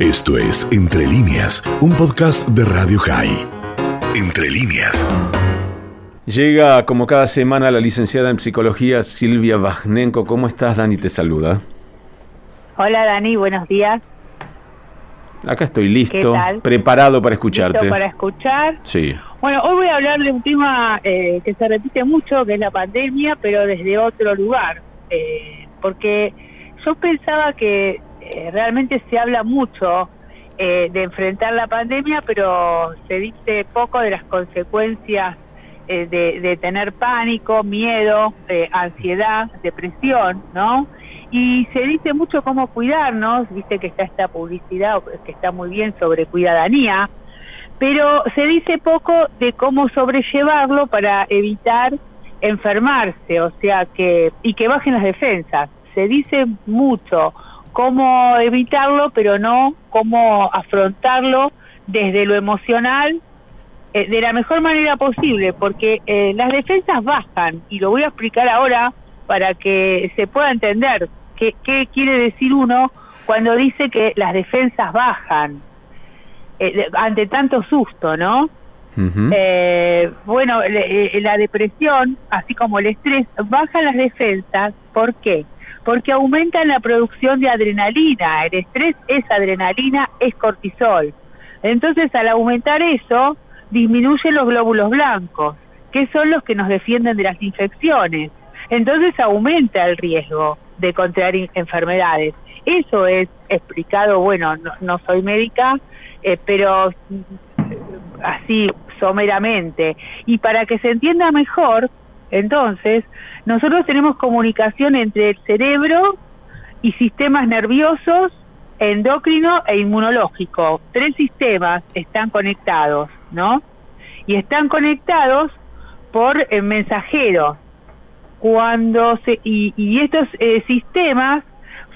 Esto es Entre líneas, un podcast de Radio High. Entre líneas. Llega como cada semana la licenciada en psicología Silvia Bajnenko. ¿Cómo estás, Dani? Te saluda. Hola, Dani, buenos días. Acá estoy listo, preparado para escucharte. ¿Listo para escuchar? Sí. Bueno, hoy voy a hablar de un tema eh, que se repite mucho, que es la pandemia, pero desde otro lugar. Eh, porque yo pensaba que eh, realmente se habla mucho de enfrentar la pandemia, pero se dice poco de las consecuencias de, de, tener pánico, miedo, ansiedad, depresión, ¿no? Y se dice mucho cómo cuidarnos, viste que está esta publicidad que está muy bien sobre cuidadanía, pero se dice poco de cómo sobrellevarlo para evitar enfermarse, o sea que y que bajen las defensas. Se dice mucho cómo evitarlo, pero no cómo afrontarlo desde lo emocional eh, de la mejor manera posible, porque eh, las defensas bajan y lo voy a explicar ahora para que se pueda entender qué, qué quiere decir uno cuando dice que las defensas bajan eh, ante tanto susto, ¿no? eh, bueno, la depresión, así como el estrés, bajan las defensas. ¿Por qué? Porque aumentan la producción de adrenalina. El estrés es adrenalina, es cortisol. Entonces, al aumentar eso, disminuyen los glóbulos blancos, que son los que nos defienden de las infecciones. Entonces, aumenta el riesgo de contraer enfermedades. Eso es explicado, bueno, no, no soy médica, eh, pero así someramente. Y para que se entienda mejor, entonces, nosotros tenemos comunicación entre el cerebro y sistemas nerviosos, endocrino e inmunológico. Tres sistemas están conectados, ¿no? Y están conectados por eh, mensajeros. Cuando se, y, y estos eh, sistemas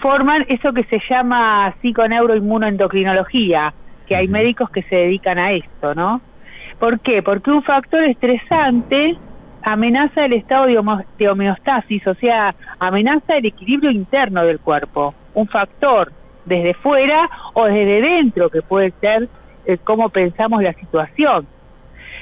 forman eso que se llama psiconeuroinmunoendocrinología, que hay médicos que se dedican a esto, ¿no? ¿Por qué? Porque un factor estresante amenaza el estado de, homeostasis, o sea, amenaza el equilibrio interno del cuerpo. Un factor desde fuera o desde dentro, que puede ser eh, cómo pensamos la situación.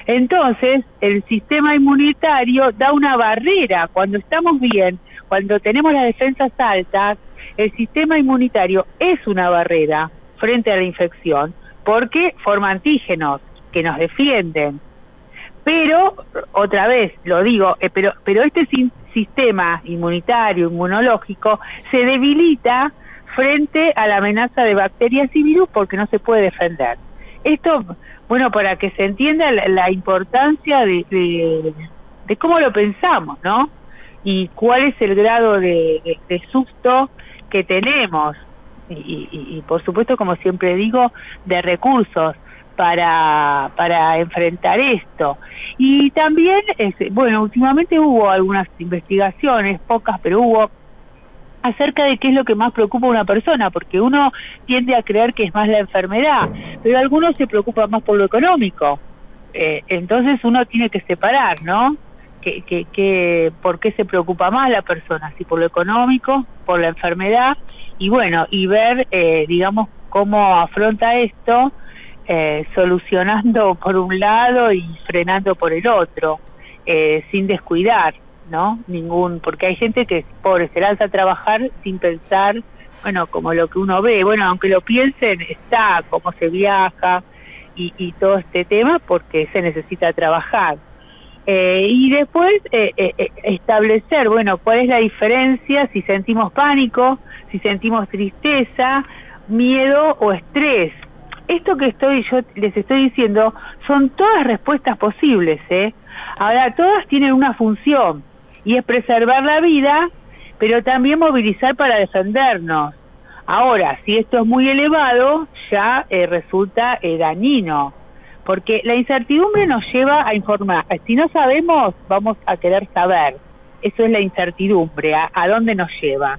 Entonces, el sistema inmunitario da una barrera. Cuando estamos bien, cuando tenemos las defensas altas, el sistema inmunitario es una barrera frente a la infección porque forma antígenos que nos defienden. Pero, otra vez, lo digo, eh, pero, pero este sistema inmunitario, inmunológico, se debilita frente a la amenaza de bacterias y virus porque no se puede defender. Esto, bueno, para que se entienda la, importancia de, de, cómo lo pensamos, ¿no? Y cuál es el grado de, de susto que tenemos y, por supuesto, como siempre digo, de recursos para, para enfrentar esto. Y también, bueno, últimamente hubo algunas investigaciones, pocas, pero hubo acerca de qué es lo que más preocupa a una persona, porque uno tiende a creer que es más la enfermedad, pero algunos se preocupan más por lo económico. Eh, entonces uno tiene que separar, ¿no? Que, que, que, ¿Por qué se preocupa más la persona? Si por lo económico, por la enfermedad y bueno, y ver, eh, digamos, cómo afronta esto, eh, solucionando por un lado y frenando por el otro, eh, sin descuidar, ¿no? Ningún, porque hay gente que, pobre, se lanza a trabajar sin pensar, bueno, como lo que uno ve, bueno, aunque lo piensen, está, cómo se viaja y, y todo este tema, porque se necesita trabajar. Eh, y después eh, eh, establecer, bueno, cuál es la diferencia si sentimos pánico, si sentimos tristeza, miedo o estrés. Esto que estoy yo les estoy diciendo son todas respuestas posibles, ¿eh? Ahora todas tienen una función y es preservar la vida, pero también movilizar para defendernos. Ahora, si esto es muy elevado, ya resulta dañino porque la incertidumbre nos lleva a informar. Si no sabemos, vamos a querer saber. Eso es la incertidumbre, a, dónde nos lleva.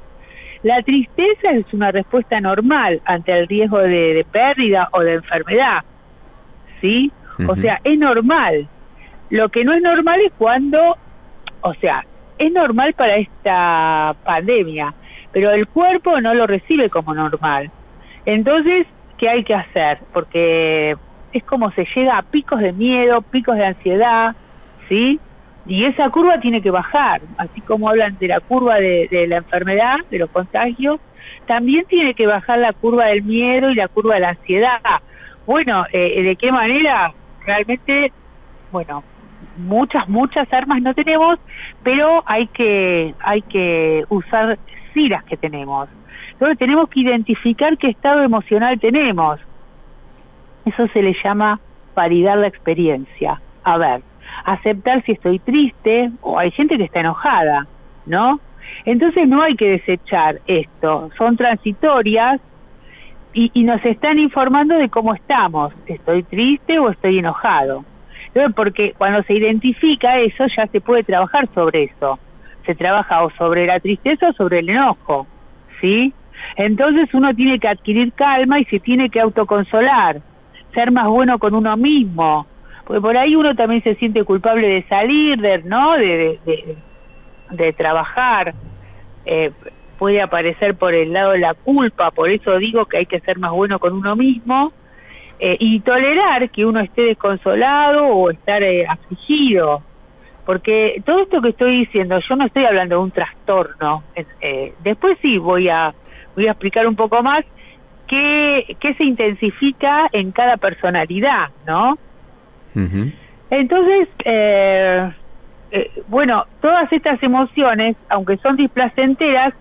La tristeza es una respuesta normal ante el riesgo de, pérdida o de enfermedad. ¿Sí? O sea, es normal. Lo que no es normal es cuando, o sea, es normal para esta pandemia, pero el cuerpo no lo recibe como normal. Entonces, qué hay que hacer, porque es como se llega a picos de miedo, picos de ansiedad, ¿sí? Y esa curva tiene que bajar, así como hablan de la curva de, la enfermedad, de los contagios, también tiene que bajar la curva del miedo y la curva de la ansiedad. Bueno, eh, ¿de qué manera? Realmente, bueno, muchas, muchas armas no tenemos, pero hay que, hay que usar sí las que tenemos. Entonces tenemos que identificar qué estado emocional tenemos. Eso se le llama validar la experiencia. A ver, aceptar si estoy triste o hay gente que está enojada, ¿no? Entonces no hay que desechar esto, son transitorias y, y nos están informando de cómo estamos, estoy triste o estoy enojado. Porque cuando se identifica eso ya se puede trabajar sobre eso, se trabaja o sobre la tristeza o sobre el enojo, ¿sí? Entonces uno tiene que adquirir calma y se tiene que autoconsolar, ser más bueno con uno mismo, porque por ahí uno también se siente culpable de salir, de, ¿no? De, trabajar. Eh, puede aparecer por el lado la culpa, por eso digo que hay que ser más bueno con uno mismo eh, y tolerar que uno esté desconsolado o estar eh, afligido. Porque todo esto que estoy diciendo, yo no estoy hablando de un trastorno. después sí voy a, voy a explicar un poco más qué, qué se intensifica en cada personalidad, ¿no? Entonces, eh, eh, bueno, todas estas emociones, aunque son displacenteras,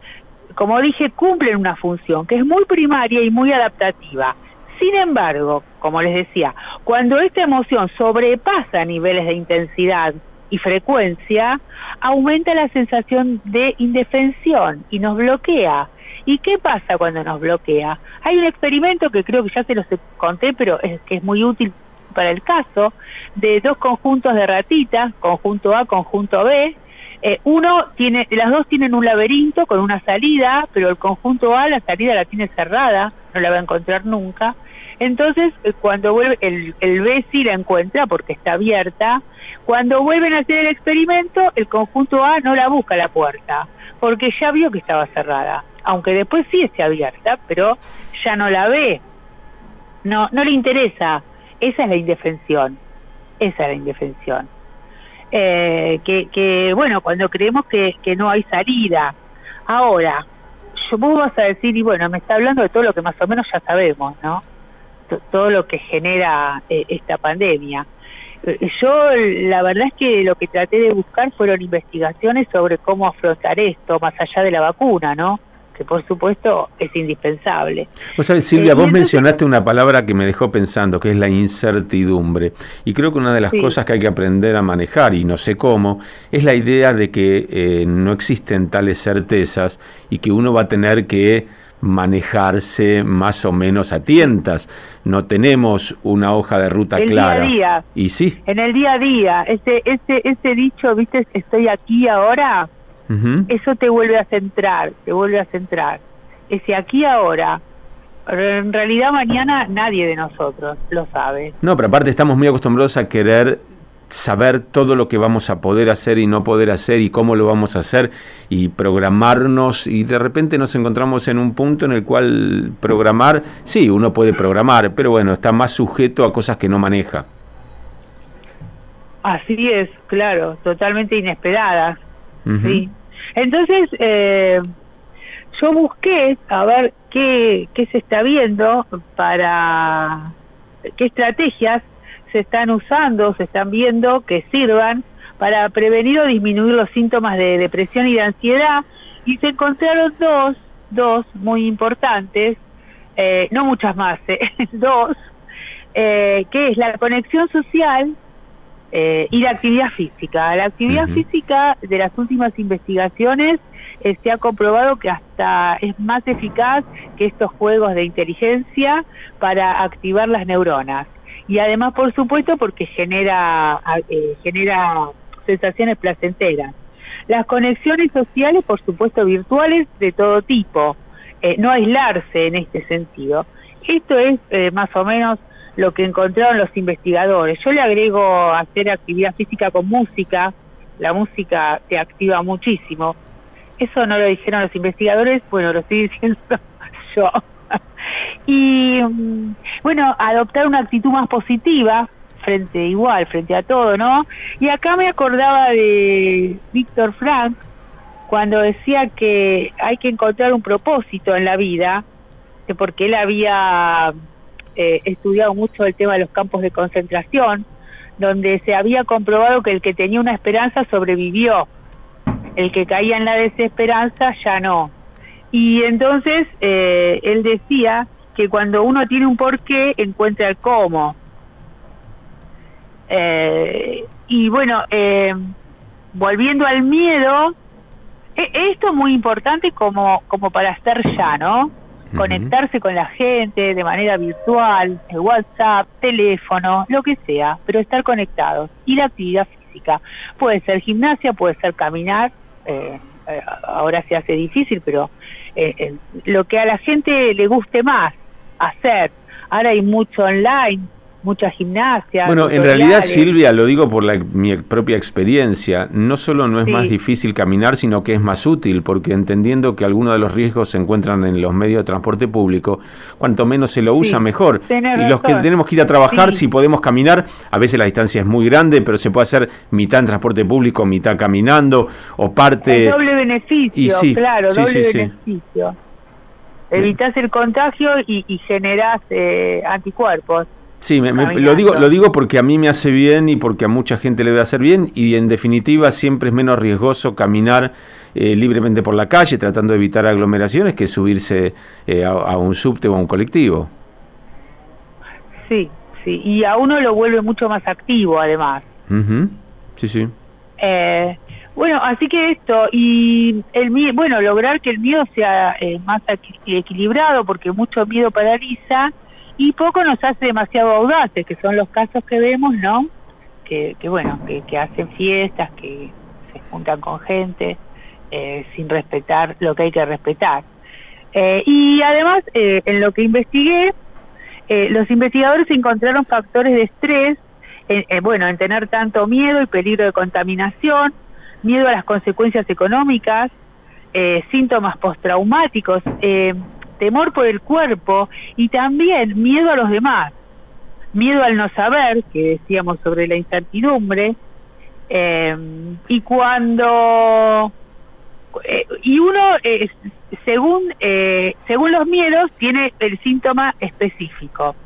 como dije, cumplen una función que es muy primaria y muy adaptativa. Sin embargo, como les decía, cuando esta emoción sobrepasa niveles de intensidad y frecuencia, aumenta la sensación de indefensión y nos bloquea. ¿Y qué pasa cuando nos bloquea? Hay un experimento que creo que ya se los conté, pero es que es muy útil para el caso de dos conjuntos de ratitas, conjunto A, conjunto B. Eh, uno tiene, las dos tienen un laberinto con una salida, pero el conjunto A la salida la tiene cerrada, no la va a encontrar nunca. Entonces, eh, cuando vuelve, el, B sí la encuentra porque está abierta. Cuando vuelven a hacer el experimento, el conjunto A no la busca la puerta, porque ya vio que estaba cerrada. Aunque después sí esté abierta, pero ya no la ve. No, no le interesa esa es la indefensión, esa es la indefensión. Eh, que, que, bueno, cuando creemos que, no hay salida. Ahora, yo vos vas a decir, y bueno, me está hablando de todo lo que más o menos ya sabemos, ¿no? todo lo que genera eh, esta pandemia. Eh, yo la verdad es que lo que traté de buscar fueron investigaciones sobre cómo afrontar esto, más allá de la vacuna, ¿no? Que por supuesto es indispensable. Vos sabés, Silvia, vos mencionaste una palabra que me dejó pensando, que es la incertidumbre. Y creo que una de las cosas que hay que aprender a manejar, y no sé cómo, es la idea de que eh, no existen tales certezas y que uno va a tener que manejarse más o menos a tientas. No tenemos una hoja de ruta clara. Día a día. Y sí. En el día a día, ese, ese, ese dicho, viste, estoy aquí ahora, eso te vuelve a centrar, te vuelve a centrar. Ese aquí ahora, en realidad mañana nadie de nosotros lo sabe. No, pero aparte estamos muy acostumbrados a querer saber todo lo que vamos a poder hacer y no poder hacer y cómo lo vamos a hacer y programarnos y de repente nos encontramos en un punto en el cual programar, sí, uno puede programar, pero bueno, está más sujeto a cosas que no maneja. Así es, claro, totalmente inesperadas. Sí. Entonces, eh, yo busqué a ver qué, se está viendo para qué estrategias se están usando, se están viendo que sirvan para prevenir o disminuir los síntomas de depresión y de ansiedad. Y se encontraron dos, dos muy importantes, eh, no muchas más, eh, dos, eh, que es la conexión social eh, y la actividad física. La actividad física de las últimas investigaciones eh, se ha comprobado que hasta es más eficaz que estos juegos de inteligencia para activar las neuronas. Y además, por supuesto, porque genera, eh, genera sensaciones placenteras. Las conexiones sociales, por supuesto, virtuales de todo tipo. no aislarse en este sentido. Esto es más o menos lo que encontraron los investigadores. Yo le agrego hacer actividad física con música, la música te activa muchísimo. Eso no lo dijeron los investigadores, bueno, lo estoy diciendo yo. Y mm, bueno, adoptar una actitud más positiva frente igual, frente a todo, ¿no? Y acá me acordaba de Víctor Frank cuando decía que hay que encontrar un propósito en la vida, que porque él había eh, estudiado mucho el tema de los campos de concentración, donde se había comprobado que el que tenía una esperanza sobrevivió, el que caía en la desesperanza ya no. Y entonces eh, él decía que cuando uno tiene un porqué encuentra el cómo. Eh, y bueno, eh, volviendo al miedo, e, esto es muy importante como, como para estar ya, ¿no? Conectarse con la gente de manera virtual, WhatsApp, teléfono, lo que sea, pero estar conectados. Y la actividad física. Puede ser gimnasia, puede ser caminar, eh, ahora se hace difícil, pero lo que a la gente le guste más hacer. Ahora hay mucho online, mucha gimnasia. Bueno, en realidad, Silvia, lo digo por la, mi propia experiencia, no solo no es más difícil caminar, sino que es más útil, porque entendiendo que algunos de los riesgos se encuentran en los medios de transporte público, cuanto menos se lo usa, mejor. y los que tenemos que ir a trabajar, si podemos caminar, a veces la distancia es muy grande, pero se puede hacer mitad en transporte público, mitad caminando, o parte... doble beneficio, claro, doble beneficio. Evitas el contagio y, y generas eh, anticuerpos. Sí, lo digo lo digo porque a mí me hace bien y porque a mucha gente le debe hacer bien y en definitiva siempre es menos riesgoso caminar eh, libremente por la calle tratando de evitar aglomeraciones que subirse eh, a, un subte o a un colectivo. Sí, sí, y a uno lo vuelve mucho más activo además. Sí, sí. Eh, bueno, así que esto, y el bueno, lograr que el miedo sea más equilibrado porque mucho miedo paraliza y poco nos hace demasiado audaces, que son los casos que vemos, ¿no? Que, bueno, que, hacen fiestas, que se juntan con gente eh, sin respetar lo que hay que respetar. Eh, y además, eh, en lo que investigué, los investigadores encontraron factores de estrés, bueno, en tener tanto miedo y peligro de contaminación, miedo a las consecuencias económicas, síntomas postraumáticos, temor por el cuerpo y también miedo a los demás, miedo al no saber, que decíamos sobre la incertidumbre, eh, y cuando eh, y uno eh, según según los miedos tiene el síntoma específico.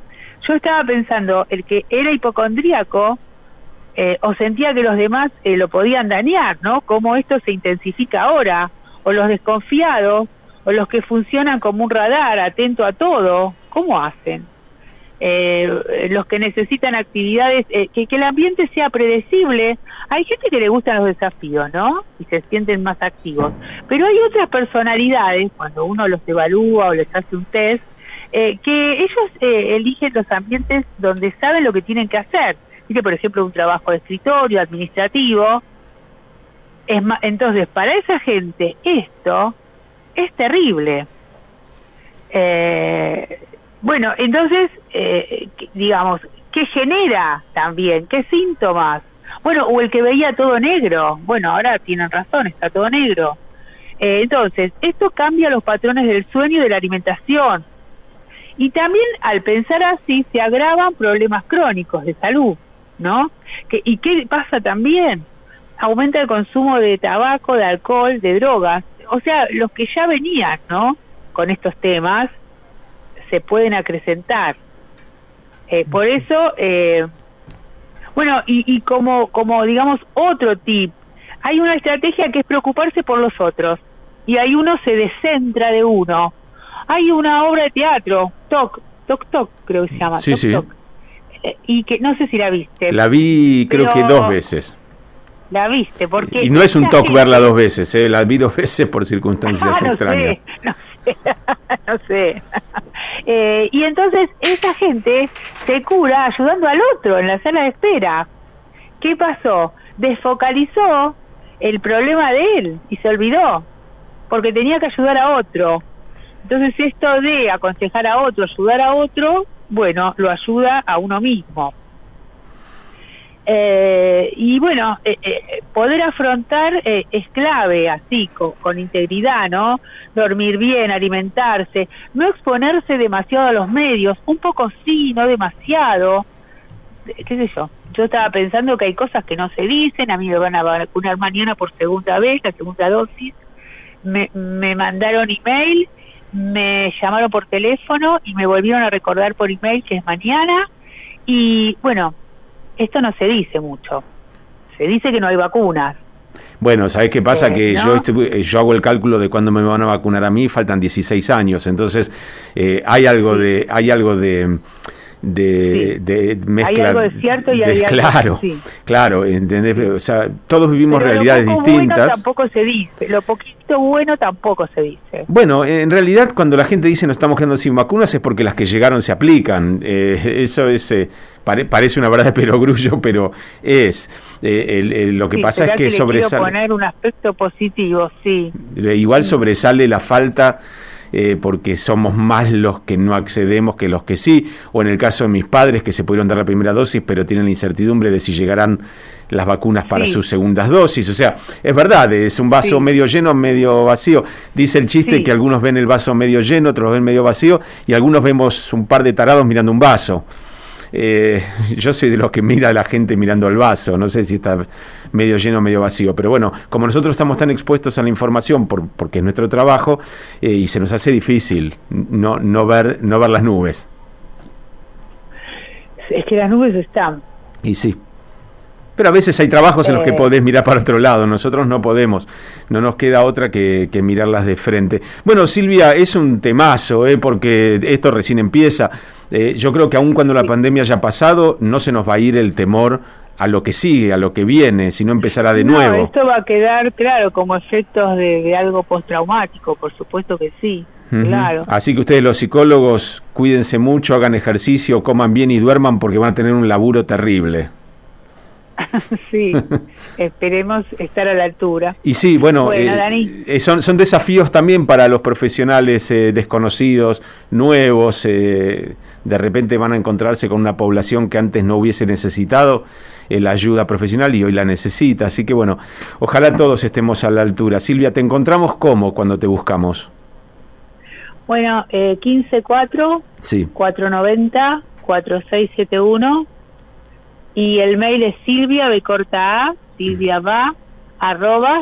Yo estaba pensando el que era hipocondríaco o sentía que los demás lo podían dañar, ¿no? Cómo esto se intensifica ahora, o los desconfiados o los que funcionan como un radar, atento a todo, ¿cómo hacen? Eh, los que necesitan actividades, eh, que, el ambiente sea predecible. Hay gente que le gustan los desafíos, ¿no? Y se sienten más activos. Pero hay otras personalidades, cuando uno los evalúa o les hace un test, eh, que ellos eligen los ambientes donde saben lo que tienen que hacer. Por ejemplo, un trabajo de escritorio, administrativo. Es entonces, para esa gente, esto es terrible. Eh, bueno, entonces, eh, digamos, ¿qué genera también? ¿Qué síntomas? Bueno, o el que veía todo negro. Bueno, ahora tienen razón, está todo negro. Eh, entonces, esto cambia los patrones del sueño y de la alimentación. Y también al pensar así se agravan problemas crónicos de salud, ¿no? Que, ¿Y qué pasa también? Aumenta el consumo de tabaco, de alcohol, de drogas o sea, los que ya venían, ¿no? Con estos temas, se pueden acrecentar. Eh, por eso, eh, bueno, y, y como, como digamos otro tip, hay una estrategia que es preocuparse por los otros, y ahí uno se descentra de uno. Hay una obra de teatro, Toc, Toc Toc, creo que se llama. Sí, sí. Eh, y que no sé si la viste. La vi creo que dos veces la viste, porque... Y no es un toque verla dos veces, ¿eh? la vi dos veces por circunstancias no extrañas. Sé, no sé, no sé. Eh, y entonces esa gente se cura ayudando al otro en la sala de espera. ¿Qué pasó? Desfocalizó el problema de él y se olvidó, porque tenía que ayudar a otro. Entonces esto de aconsejar a otro, ayudar a otro, bueno, lo ayuda a uno mismo. Eh, y bueno, eh, eh, poder afrontar es clave así, con, con, integridad, ¿no? Dormir bien, alimentarse, no exponerse demasiado a los medios, un poco sí, no demasiado, qué sé yo. Yo estaba pensando que hay cosas que no se dicen, a mí me van a vacunar mañana por segunda vez, la segunda dosis, me, me mandaron email, me llamaron por teléfono y me volvieron a recordar por email que es mañana, y bueno, esto no se dice mucho. Se dice que no hay vacunas. Bueno, ¿sabes qué pasa? que yo, eh, yo hago el cálculo de cuándo me van a vacunar a mí, faltan 16 años, entonces eh, hay algo de... Hay algo de de, mezcla. Hay algo de cierto y hay claro, sí. claro, ¿entendés? O sea, todos vivimos realidades lo distintas. Bueno tampoco se dice, lo poquito bueno tampoco se dice. Bueno, en realidad cuando la gente dice nos estamos quedando sin vacunas es porque las que llegaron se aplican. Eh, eso es eh, parece una verdad de perogrullo, pero es. Eh, lo que pasa es que, sobresale. poner un aspecto positivo, sí. Igual sobresale la falta eh, porque somos más los que no accedemos que los que sí, o en el caso de mis padres que se pudieron dar la primera dosis pero tienen la incertidumbre de si llegarán las vacunas para sus segundas dosis. O sea, es verdad, es un vaso medio lleno, medio vacío. Dice el chiste que algunos ven el vaso medio lleno, otros ven medio vacío y algunos vemos un par de tarados mirando un vaso. Eh, yo soy de los que mira a la gente mirando el vaso, no sé si está medio lleno medio vacío, pero bueno, como nosotros estamos tan expuestos a la información por, porque es nuestro trabajo eh, y se nos hace difícil no, no, ver, no ver las nubes. Es que las nubes están. Y sí. Pero a veces hay trabajos en los que eh. podés mirar para otro lado, nosotros no podemos, no nos queda otra que, mirarlas de frente. Bueno, Silvia, es un temazo, ¿eh? porque esto recién empieza. Eh, yo creo que aun cuando la pandemia haya pasado, no se nos va a ir el temor a lo que sigue, a lo que viene, si no empezará de nuevo. Esto va a quedar, claro, como efectos de, algo postraumático, por supuesto que sí. Claro. Así que ustedes los psicólogos cuídense mucho, hagan ejercicio, coman bien y duerman porque van a tener un laburo terrible. sí, esperemos estar a la altura. Y sí, bueno, eh, eh, son, son desafíos también para los profesionales eh, desconocidos, nuevos, de repente van a encontrarse con una población que antes no hubiese necesitado la ayuda profesional y hoy la necesita. Así que bueno, ojalá todos estemos a la altura. Silvia, ¿te encontramos cómo cuando te buscamos? Bueno, eh, 154 sí. 490 4671 y el mail es silvia b corta a silvia va arroba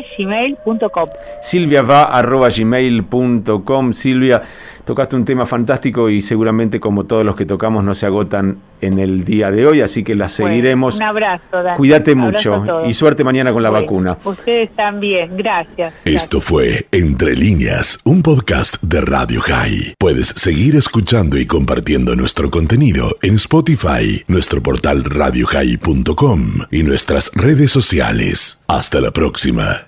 silvia va arroba gmail.com Silvia tocaste un tema fantástico y seguramente como todos los que tocamos no se agotan en el día de hoy, así que las seguiremos. un abrazo, Cuídate mucho y suerte mañana con la vacuna. Ustedes también, gracias. Esto fue Entre líneas, un podcast de Radio High. Puedes seguir escuchando y compartiendo nuestro contenido en Spotify, nuestro portal radiohigh.com y nuestras redes sociales. Hasta la próxima.